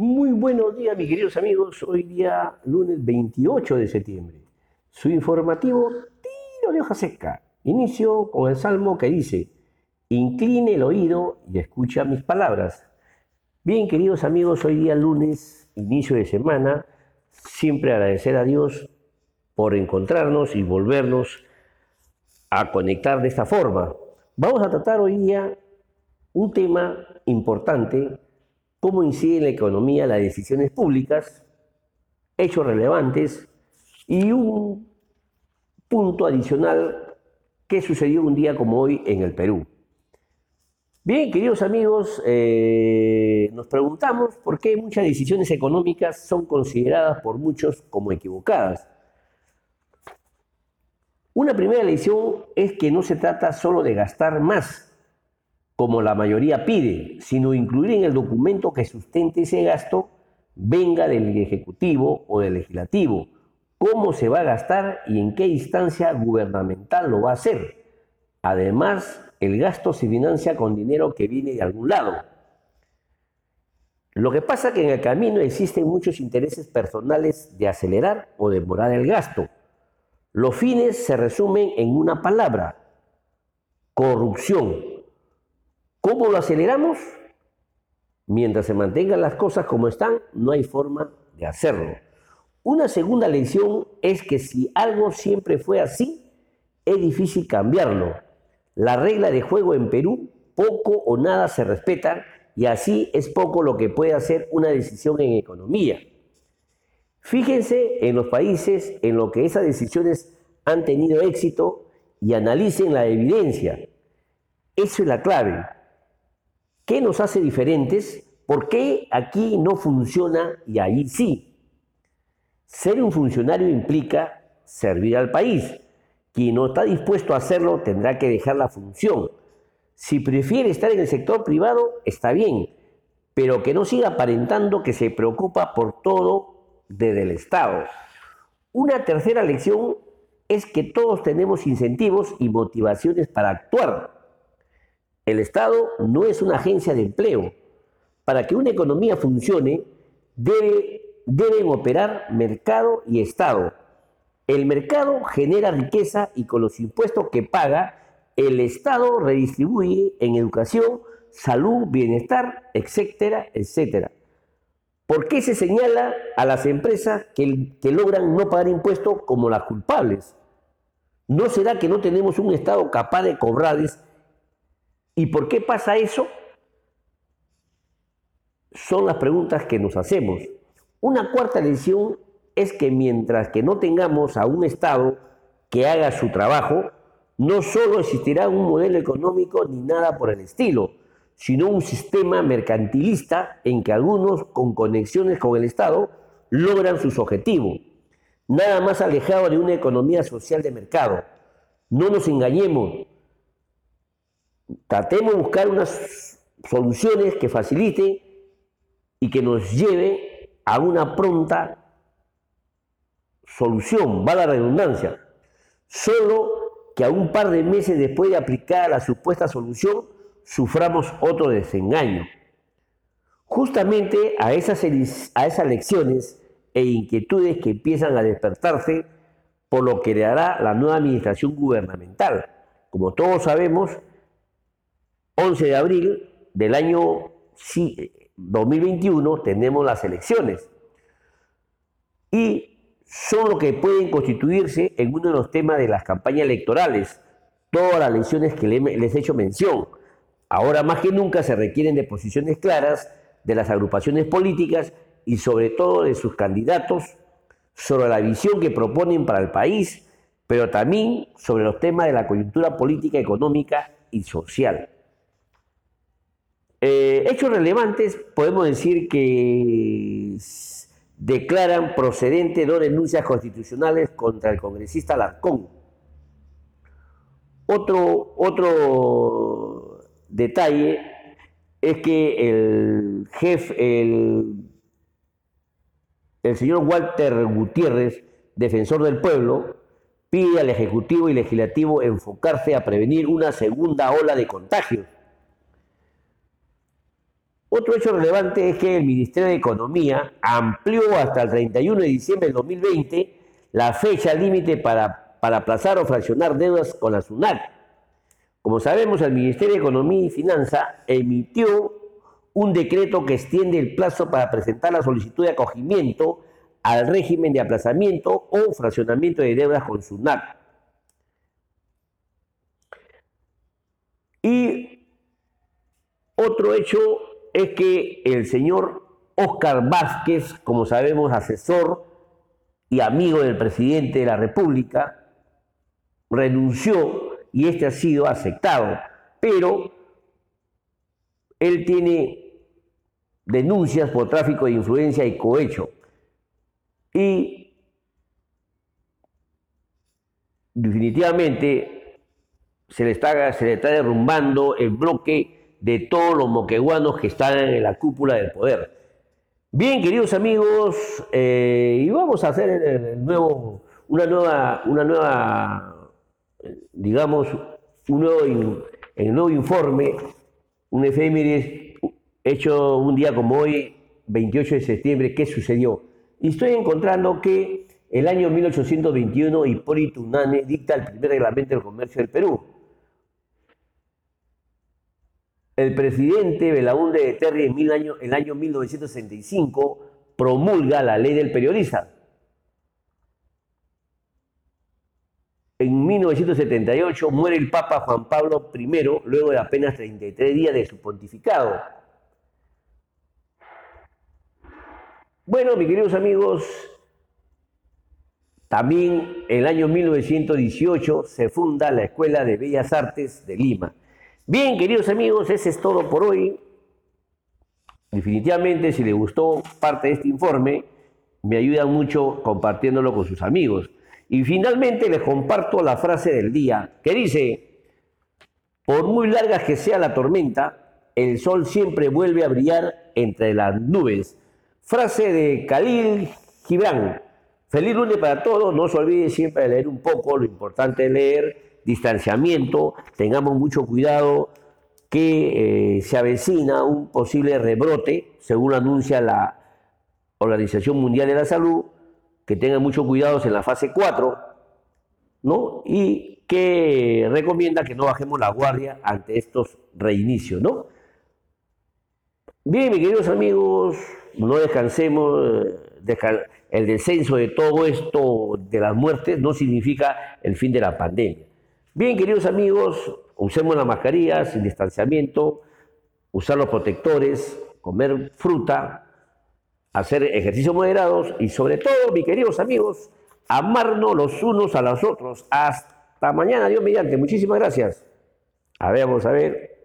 Muy buenos días, mis queridos amigos. Hoy día, lunes 28 de septiembre. Su informativo tiro de hoja seca. Inicio con el salmo que dice, incline el oído y escucha mis palabras. Bien, queridos amigos, hoy día lunes, inicio de semana, siempre agradecer a Dios por encontrarnos y volvernos a conectar de esta forma. Vamos a tratar hoy día un tema importante cómo incide en la economía las decisiones públicas, hechos relevantes y un punto adicional que sucedió un día como hoy en el Perú. Bien, queridos amigos, eh, nos preguntamos por qué muchas decisiones económicas son consideradas por muchos como equivocadas. Una primera lección es que no se trata solo de gastar más, como la mayoría pide, sino incluir en el documento que sustente ese gasto, venga del Ejecutivo o del Legislativo, cómo se va a gastar y en qué instancia gubernamental lo va a hacer. Además, el gasto se financia con dinero que viene de algún lado. Lo que pasa es que en el camino existen muchos intereses personales de acelerar o demorar el gasto. Los fines se resumen en una palabra, corrupción. ¿Cómo lo aceleramos? Mientras se mantengan las cosas como están, no hay forma de hacerlo. Una segunda lección es que si algo siempre fue así, es difícil cambiarlo. La regla de juego en Perú, poco o nada se respeta y así es poco lo que puede hacer una decisión en economía. Fíjense en los países en los que esas decisiones han tenido éxito y analicen la evidencia. Eso es la clave. ¿Qué nos hace diferentes? ¿Por qué aquí no funciona y ahí sí? Ser un funcionario implica servir al país. Quien no está dispuesto a hacerlo tendrá que dejar la función. Si prefiere estar en el sector privado, está bien, pero que no siga aparentando que se preocupa por todo desde el Estado. Una tercera lección es que todos tenemos incentivos y motivaciones para actuar. El Estado no es una agencia de empleo. Para que una economía funcione, deben operar mercado y Estado. El mercado genera riqueza y con los impuestos que paga, el Estado redistribuye en educación, salud, bienestar, etcétera, etcétera. ¿Por qué se señala a las empresas que, que logran no pagar impuestos como las culpables? ¿No será que no tenemos un Estado capaz de cobrarles ¿Y por qué pasa eso? Son las preguntas que nos hacemos. Una cuarta lección es que mientras que no tengamos a un Estado que haga su trabajo, no solo existirá un modelo económico ni nada por el estilo, sino un sistema mercantilista en que algunos con conexiones con el Estado logran sus objetivos. Nada más alejado de una economía social de mercado. No nos engañemos, tratemos de buscar unas soluciones que faciliten y que nos lleve a una pronta solución, va la redundancia. Solo que a un par de meses después de aplicar la supuesta solución, suframos otro desengaño. Justamente a esas, a esas lecciones e inquietudes que empiezan a despertarse por lo que le hará la nueva administración gubernamental. Como todos sabemos, 11 de abril del año 2021 tenemos las elecciones. Y son lo que pueden constituirse en uno de los temas de las campañas electorales, todas las elecciones que les he hecho mención. Ahora más que nunca se requieren de posiciones claras de las agrupaciones políticas y sobre todo de sus candidatos sobre la visión que proponen para el país, pero también sobre los temas de la coyuntura política, económica y social. Eh, hechos relevantes, podemos decir que declaran procedente dos denuncias constitucionales contra el congresista Larcón. Otro, otro detalle es que el jefe, el, el señor Walter Gutiérrez, defensor del pueblo, pide al Ejecutivo y Legislativo enfocarse a prevenir una segunda ola de contagios Otro hecho relevante es que el Ministerio de Economía amplió hasta el 31 de diciembre del 2020 la fecha límite para, para aplazar o fraccionar deudas con la SUNAT. Como sabemos, el Ministerio de Economía y Finanza emitió un decreto que extiende el plazo para presentar la solicitud de acogimiento al régimen de aplazamiento o fraccionamiento de deudas con SUNAT. Y otro hecho es que el señor Oscar Vázquez, como sabemos, asesor y amigo del presidente de la República, renunció y este ha sido aceptado, pero él tiene denuncias por tráfico de influencia y cohecho. Y definitivamente se le está, se le está derrumbando el bloque de todos los moqueguanos que están en la cúpula del poder. Bien, queridos amigos, eh, y vamos a hacer nuevo, una nueva, una nueva, digamos, un nuevo informe, un efemérides hecho un día como hoy, 28 de septiembre, ¿qué sucedió? Y estoy encontrando que el año 1821 Hipólito Unane dicta el primer reglamento del comercio del Perú el presidente Belaúnde de Terry en el año, el año 1965 promulga la ley del periodista. En 1978 muere el Papa Juan Pablo I luego de apenas 33 días de su pontificado. Bueno, mis queridos amigos, también en el año 1918 se funda la Escuela de Bellas Artes de Lima. Bien, queridos amigos, ese es todo por hoy. Definitivamente, si les gustó parte de este informe, me ayudan mucho compartiéndolo con sus amigos. Y finalmente les comparto la frase del día, que dice, por muy larga que sea la tormenta, el sol siempre vuelve a brillar entre las nubes. Frase de Khalil Gibran. Feliz lunes para todos. No se olviden siempre de leer un poco, lo importante es leer distanciamiento, tengamos mucho cuidado que eh, se avecina un posible rebrote, según anuncia la Organización Mundial de la Salud, que tengan mucho cuidado en la fase 4, ¿no? Y que recomienda que no bajemos la guardia ante estos reinicios, ¿no? Bien, mis queridos amigos, no descansemos, el descenso de todo esto de las muertes no significa el fin de la pandemia. Bien, queridos amigos, usemos la mascarilla sin distanciamiento, usar los protectores, comer fruta, hacer ejercicios moderados y sobre todo, mis queridos amigos, amarnos los unos a los otros. Hasta mañana, Dios mediante. Muchísimas gracias. A ver, vamos a ver.